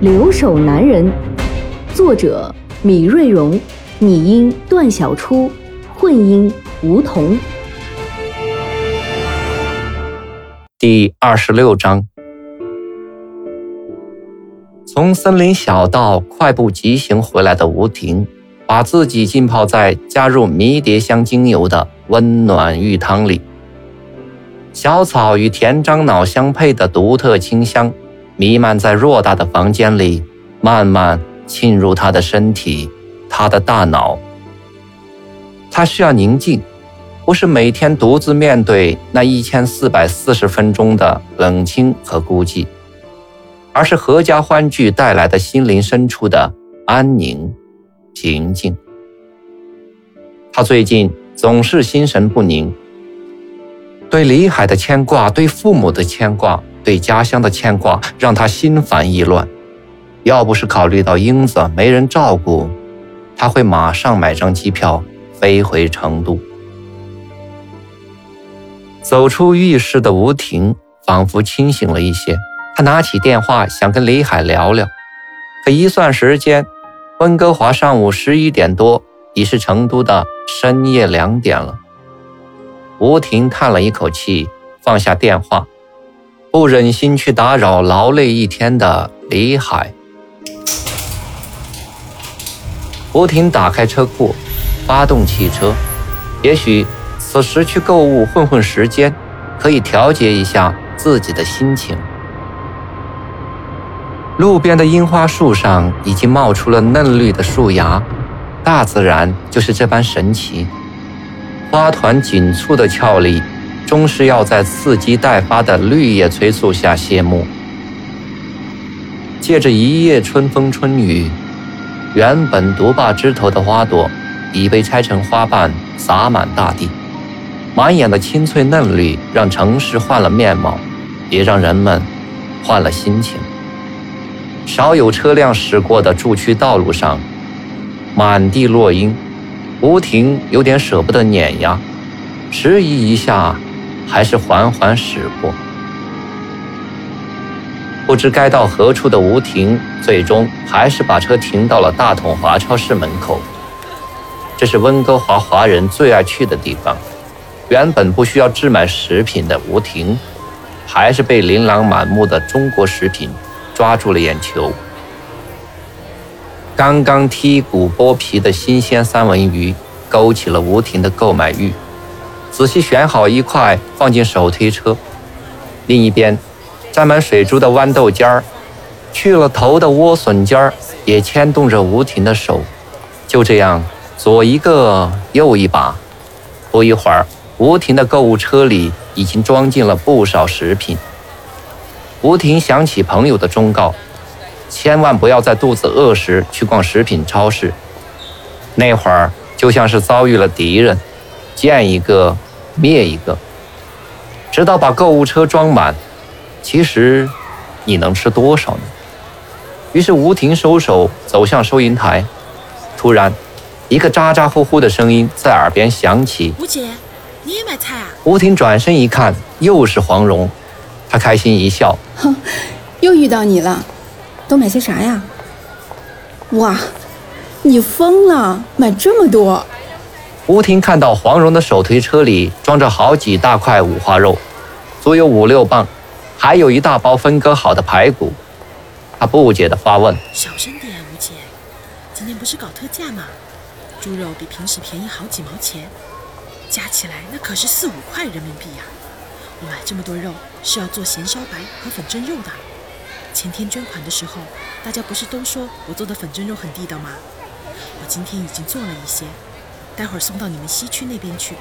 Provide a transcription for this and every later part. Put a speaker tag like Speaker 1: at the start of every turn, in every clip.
Speaker 1: 留守男人》，作者米瑞荣，拟音段小初，混音吴桐。
Speaker 2: 第二十六章，从森林小道快步疾行回来的吴婷，把自己浸泡在加入迷迭香精油的温暖浴汤里。小草与甜樟脑相配的独特清香，弥漫在偌大的房间里，慢慢沁入他的身体，他的大脑。他需要宁静，不是每天独自面对那一千四百四十分钟的冷清和孤寂，而是合家欢聚带来的心灵深处的安宁、平静。他最近总是心神不宁。对李海的牵挂，对父母的牵挂，对家乡的牵挂，让他心烦意乱。要不是考虑到英子没人照顾，他会马上买张机票飞回成都。走出浴室的吴婷仿佛清醒了一些，她拿起电话想跟李海聊聊，可一算时间，温哥华上午十一点多，已是成都的深夜两点了。吴婷叹了一口气，放下电话，不忍心去打扰劳累一天的李海。吴婷打开车库，发动汽车。也许此时去购物混混时间，可以调节一下自己的心情。路边的樱花树上已经冒出了嫩绿的树芽，大自然就是这般神奇。花团锦簇的俏丽，终是要在伺机待发的绿叶催促下谢幕。借着一夜春风春雨，原本独霸枝头的花朵，已被拆成花瓣洒满大地。满眼的青翠嫩绿，让城市换了面貌，也让人们换了心情。少有车辆驶过的住区道路上，满地落英。吴婷有点舍不得碾压，迟疑一下，还是缓缓驶过。不知该到何处的吴婷，最终还是把车停到了大统华超市门口。这是温哥华华人最爱去的地方。原本不需要置买食品的吴婷，还是被琳琅满目的中国食品抓住了眼球。刚刚剔骨剥皮的新鲜三文鱼，勾起了吴婷的购买欲。仔细选好一块，放进手推车。另一边，沾满水珠的豌豆尖儿，去了头的莴笋尖儿，也牵动着吴婷的手。就这样，左一个，右一把。不一会儿，吴婷的购物车里已经装进了不少食品。吴婷想起朋友的忠告。千万不要在肚子饿时去逛食品超市，那会儿就像是遭遇了敌人，见一个灭一个。直到把购物车装满，其实你能吃多少呢？于是吴婷收手走向收银台，突然，一个咋咋呼呼的声音在耳边响起：“
Speaker 3: 吴姐，你也买菜啊？”
Speaker 2: 吴婷转身一看，又是黄蓉，她开心一笑：“
Speaker 4: 哼，又遇到你了。”都买些啥呀？哇，你疯了，买这么多！
Speaker 2: 吴婷看到黄蓉的手推车里装着好几大块五花肉，足有五六磅，还有一大包分割好的排骨。她不解地发问：“
Speaker 3: 小声点，吴姐，今天不是搞特价吗？猪肉比平时便宜好几毛钱，加起来那可是四五块人民币呀！我买这么多肉是要做咸烧白和粉蒸肉的。”前天捐款的时候，大家不是都说我做的粉蒸肉很地道吗？我今天已经做了一些，待会儿送到你们西区那边去。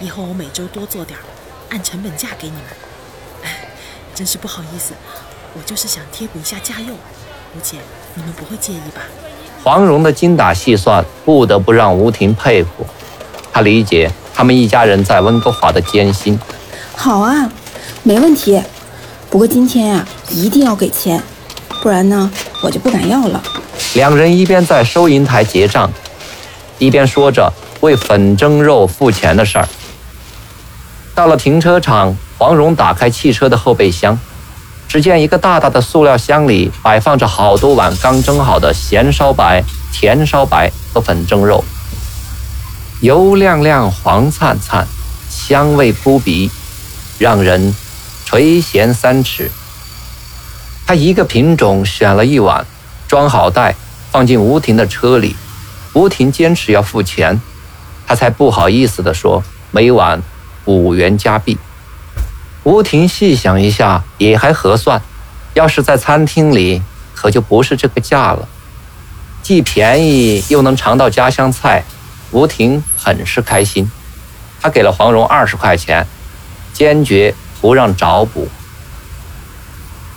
Speaker 3: 以后我每周多做点，按成本价给你们。哎，真是不好意思，我就是想贴补一下家用。吴姐，你们不会介意吧？
Speaker 2: 黄蓉的精打细算不得不让吴婷佩服，她理解他们一家人在温哥华的艰辛。
Speaker 4: 好啊，没问题。不过今天呀，一定要给钱，不然呢，我就不敢要了。
Speaker 2: 两人一边在收银台结账，一边说着为粉蒸肉付钱的事儿。到了停车场，黄蓉打开汽车的后备箱，只见一个大大的塑料箱里摆放着好多碗刚蒸好的咸烧白、甜烧白和粉蒸肉，油亮亮、黄灿灿，香味扑鼻，让人垂涎三尺。他一个品种选了一碗，装好袋，放进吴婷的车里。吴婷坚持要付钱，他才不好意思地说：“每碗。”五元加币，吴婷细想一下，也还合算。要是在餐厅里，可就不是这个价了。既便宜又能尝到家乡菜，吴婷很是开心。他给了黄蓉二十块钱，坚决不让找补。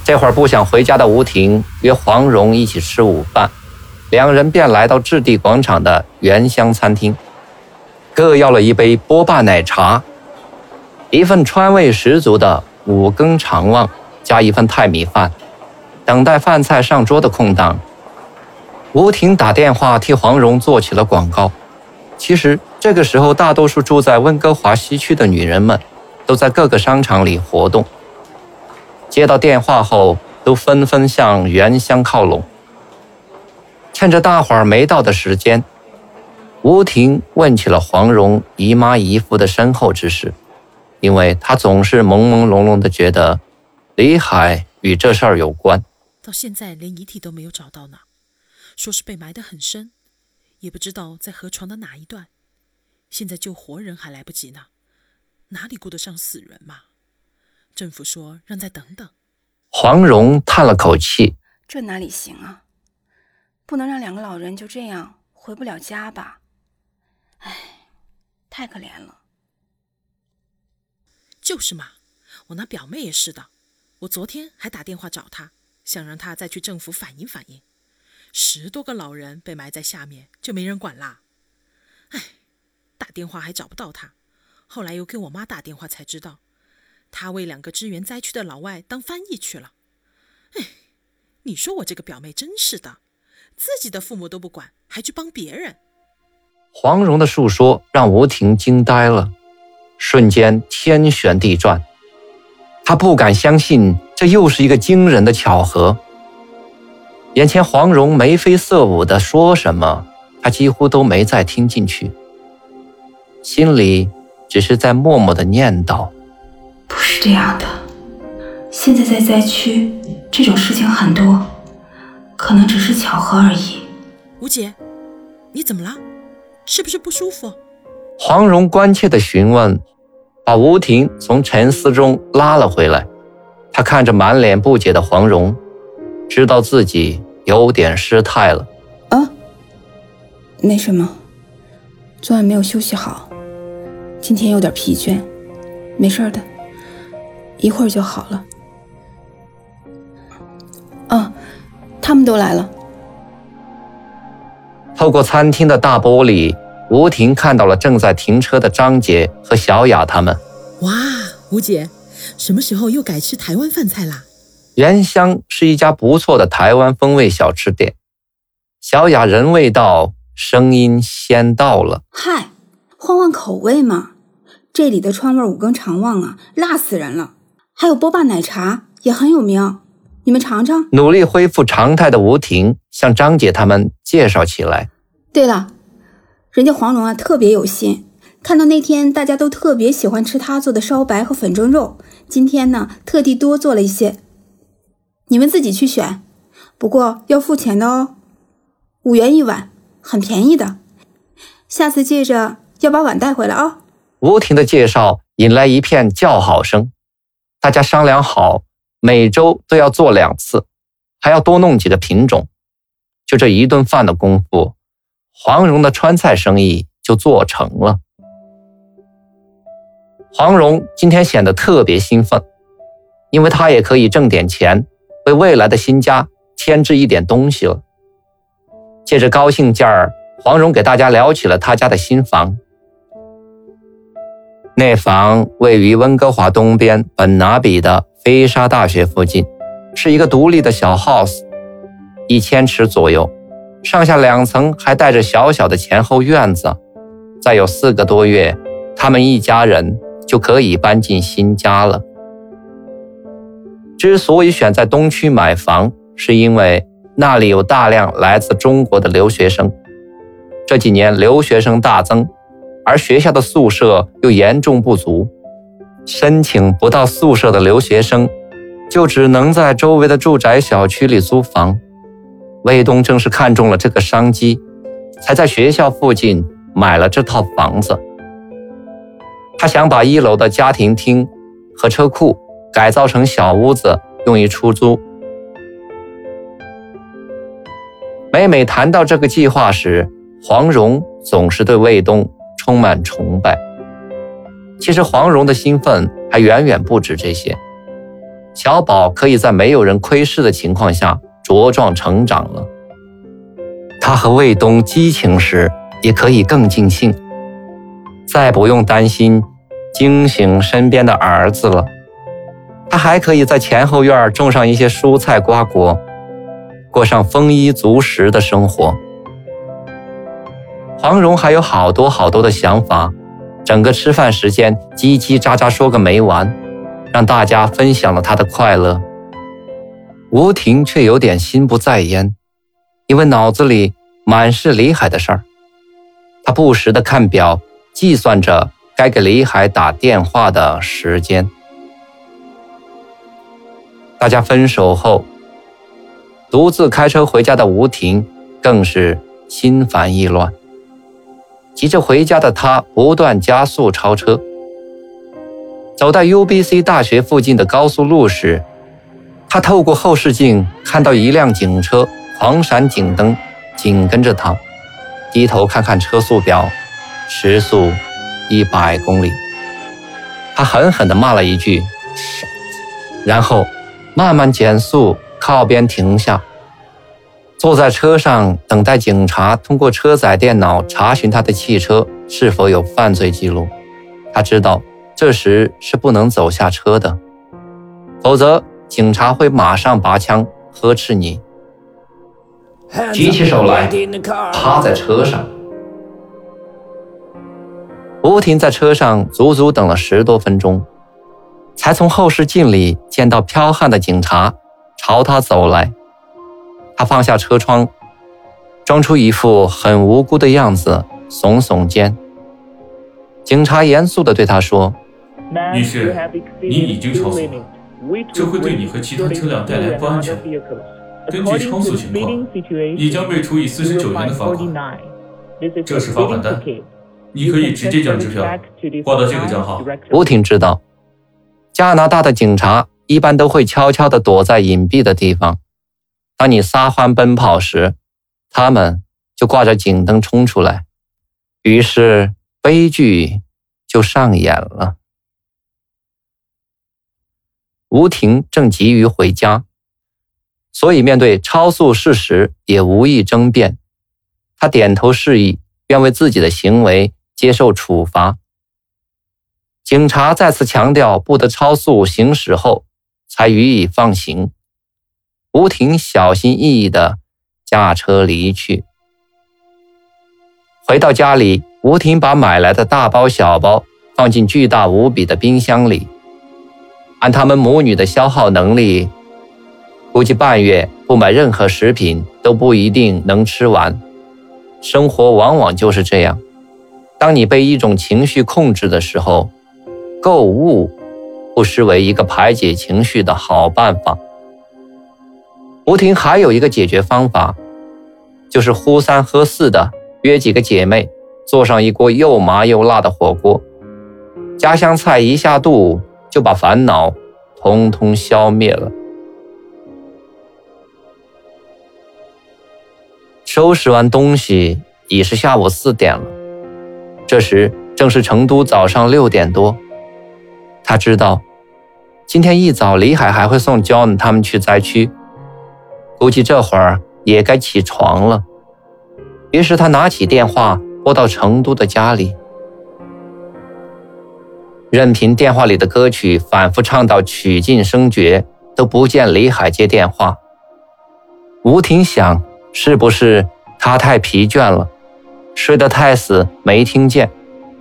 Speaker 2: 这会儿不想回家的吴婷约黄蓉一起吃午饭，两人便来到置地广场的原香餐厅，各要了一杯波霸奶茶。一份川味十足的五更肠旺，加一份泰米饭。等待饭菜上桌的空档，吴婷打电话替黄蓉做起了广告。其实这个时候，大多数住在温哥华西区的女人们都在各个商场里活动。接到电话后，都纷纷向原乡靠拢。趁着大伙儿没到的时间，吴婷问起了黄蓉姨妈姨夫的身后之事。因为她总是朦朦胧胧的觉得李海与这事儿有关，
Speaker 3: 到现在连遗体都没有找到呢，说是被埋得很深，也不知道在河床的哪一段。现在救活人还来不及呢，哪里顾得上死人嘛？政府说让再等等。
Speaker 2: 黄蓉叹了口气：“
Speaker 4: 这哪里行啊？不能让两个老人就这样回不了家吧？哎，太可怜了。”
Speaker 3: 就是嘛，我那表妹也是的。我昨天还打电话找她，想让她再去政府反映反映。十多个老人被埋在下面，就没人管啦。哎，打电话还找不到她，后来又给我妈打电话才知道，她为两个支援灾区的老外当翻译去了。哎，你说我这个表妹真是的，自己的父母都不管，还去帮别人。
Speaker 2: 黄蓉的述说让吴婷惊呆了。瞬间天旋地转，她不敢相信这又是一个惊人的巧合。眼前黄蓉眉飞色舞的说什么，他几乎都没再听进去，心里只是在默默的念叨：“
Speaker 4: 不是这样的，现在在灾区，这种事情很多，可能只是巧合而已。”
Speaker 3: 吴姐，你怎么了？是不是不舒服？
Speaker 2: 黄蓉关切的询问，把吴婷从沉思中拉了回来。她看着满脸不解的黄蓉，知道自己有点失态了。
Speaker 4: 啊，没什么，昨晚没有休息好，今天有点疲倦，没事的，一会儿就好了。啊，他们都来了。
Speaker 2: 透过餐厅的大玻璃。吴婷看到了正在停车的张杰和小雅他们。
Speaker 3: 哇，吴姐，什么时候又改吃台湾饭菜啦？
Speaker 2: 原香是一家不错的台湾风味小吃店。小雅人未到，声音先到了。
Speaker 4: 嗨，换换口味嘛！这里的川味五更肠旺啊，辣死人了！还有波霸奶茶也很有名，你们尝尝。
Speaker 2: 努力恢复常态的吴婷向张姐他们介绍起来。
Speaker 4: 对了。人家黄蓉啊，特别有心，看到那天大家都特别喜欢吃他做的烧白和粉蒸肉，今天呢特地多做了一些，你们自己去选，不过要付钱的哦，五元一碗，很便宜的。下次记着要把碗带回来啊。
Speaker 2: 吴婷的介绍引来一片叫好声，大家商量好，每周都要做两次，还要多弄几个品种。就这一顿饭的功夫。黄蓉的川菜生意就做成了。黄蓉今天显得特别兴奋，因为她也可以挣点钱，为未来的新家添置一点东西了。借着高兴劲儿，黄蓉给大家聊起了他家的新房。那房位于温哥华东边本拿比的菲沙大学附近，是一个独立的小 house，一千尺左右，上下两层，还带着小小的前后院子。再有四个多月，他们一家人就可以搬进新家了。之所以选在东区买房，是因为那里有大量来自中国的留学生。这几年留学生大增。而学校的宿舍又严重不足，申请不到宿舍的留学生，就只能在周围的住宅小区里租房。魏东正是看中了这个商机，才在学校附近买了这套房子。他想把一楼的家庭厅和车库改造成小屋子，用于出租。每每谈到这个计划时，黄蓉总是对魏东。充满崇拜。其实黄蓉的兴奋还远远不止这些。小宝可以在没有人窥视的情况下茁壮成长了。他和卫东激情时，也可以更尽兴，再不用担心惊醒身边的儿子了。他还可以在前后院种上一些蔬菜瓜果，过上丰衣足食的生活。黄蓉还有好多好多的想法，整个吃饭时间叽叽喳喳说个没完，让大家分享了他的快乐。吴婷却有点心不在焉，因为脑子里满是李海的事儿。她不时地看表，计算着该给李海打电话的时间。大家分手后，独自开车回家的吴婷更是心烦意乱。急着回家的他不断加速超车，走到 UBC 大学附近的高速路时，他透过后视镜看到一辆警车狂闪警灯，紧跟着他。低头看看车速表，时速一百公里。他狠狠地骂了一句“”，然后慢慢减速，靠边停下。坐在车上等待警察通过车载电脑查询他的汽车是否有犯罪记录。他知道这时是不能走下车的，否则警察会马上拔枪呵斥你。举起手来，趴在车上。吴婷在车上足足等了十多分钟，才从后视镜里见到彪悍的警察朝他走来。他放下车窗，装出一副很无辜的样子，耸耸肩。警察严肃地对他说：“
Speaker 5: 女士，你已经超速了，这会对你和其他车辆带来不安全。根据超速情况，你将被处以四十九元的罚款。这是罚款单，你可以直接将支票挂到这个账号。”
Speaker 2: 吴婷知道，加拿大的警察一般都会悄悄地躲在隐蔽的地方。当你撒欢奔跑时，他们就挂着警灯冲出来，于是悲剧就上演了。吴婷正急于回家，所以面对超速事实也无意争辩。他点头示意，愿为自己的行为接受处罚。警察再次强调不得超速行驶后，才予以放行。吴婷小心翼翼地驾车离去。回到家里，吴婷把买来的大包小包放进巨大无比的冰箱里。按他们母女的消耗能力，估计半月不买任何食品都不一定能吃完。生活往往就是这样，当你被一种情绪控制的时候，购物不失为一个排解情绪的好办法。吴婷还有一个解决方法，就是呼三喝四的约几个姐妹，做上一锅又麻又辣的火锅，家乡菜一下肚，就把烦恼通通消灭了。收拾完东西，已是下午四点了，这时正是成都早上六点多。他知道，今天一早李海还会送 John 他们去灾区，估计这会儿也该起床了。于是他拿起电话拨到成都的家里，任凭电话里的歌曲反复唱到曲尽声绝，都不见李海接电话。吴婷想，是不是他太疲倦了，睡得太死没听见？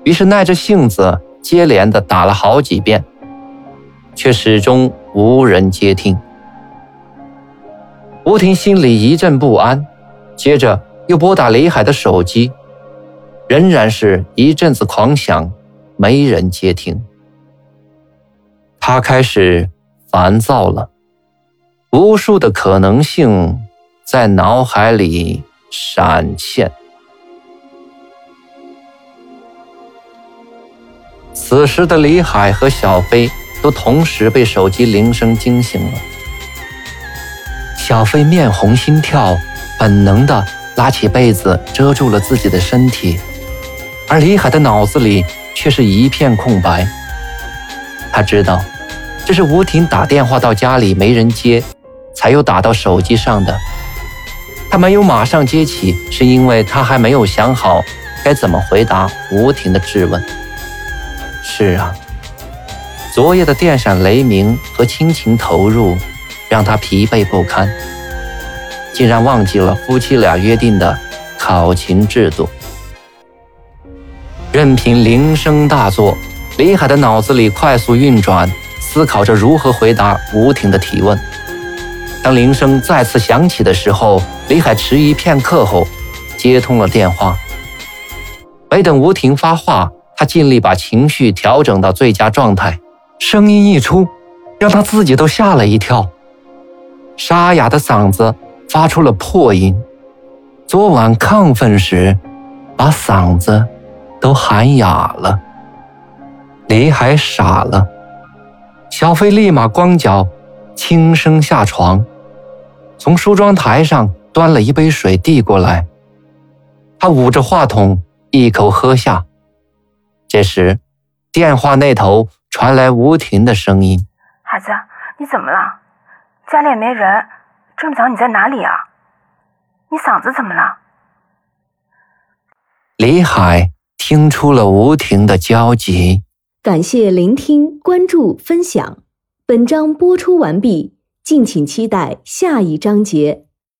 Speaker 2: 于是耐着性子接连的打了好几遍。却始终无人接听。吴婷心里一阵不安，接着又拨打李海的手机，仍然是一阵子狂响，没人接听。他开始烦躁了，无数的可能性在脑海里闪现。此时的李海和小飞。都同时被手机铃声惊醒了。小飞面红心跳，本能的拉起被子遮住了自己的身体，而李海的脑子里却是一片空白。他知道，这是吴婷打电话到家里没人接，才又打到手机上的。他没有马上接起，是因为他还没有想好该怎么回答吴婷的质问。是啊。昨夜的电闪雷鸣和亲情投入，让他疲惫不堪，竟然忘记了夫妻俩约定的考勤制度。任凭铃声大作，李海的脑子里快速运转，思考着如何回答吴婷的提问。当铃声再次响起的时候，李海迟疑片刻后，接通了电话。没等吴婷发话，他尽力把情绪调整到最佳状态。声音一出，让他自己都吓了一跳。沙哑的嗓子发出了破音，昨晚亢奋时，把嗓子都喊哑了。李海傻了，小飞立马光脚，轻声下床，从梳妆台上端了一杯水递过来。他捂着话筒，一口喝下。这时，电话那头。传来吴婷的声音：“
Speaker 6: 孩子，你怎么了？家里也没人，这么早你在哪里啊？你嗓子怎么了？”
Speaker 2: 李海听出了吴婷的焦急。
Speaker 1: 感谢聆听、关注、分享，本章播出完毕，敬请期待下一章节。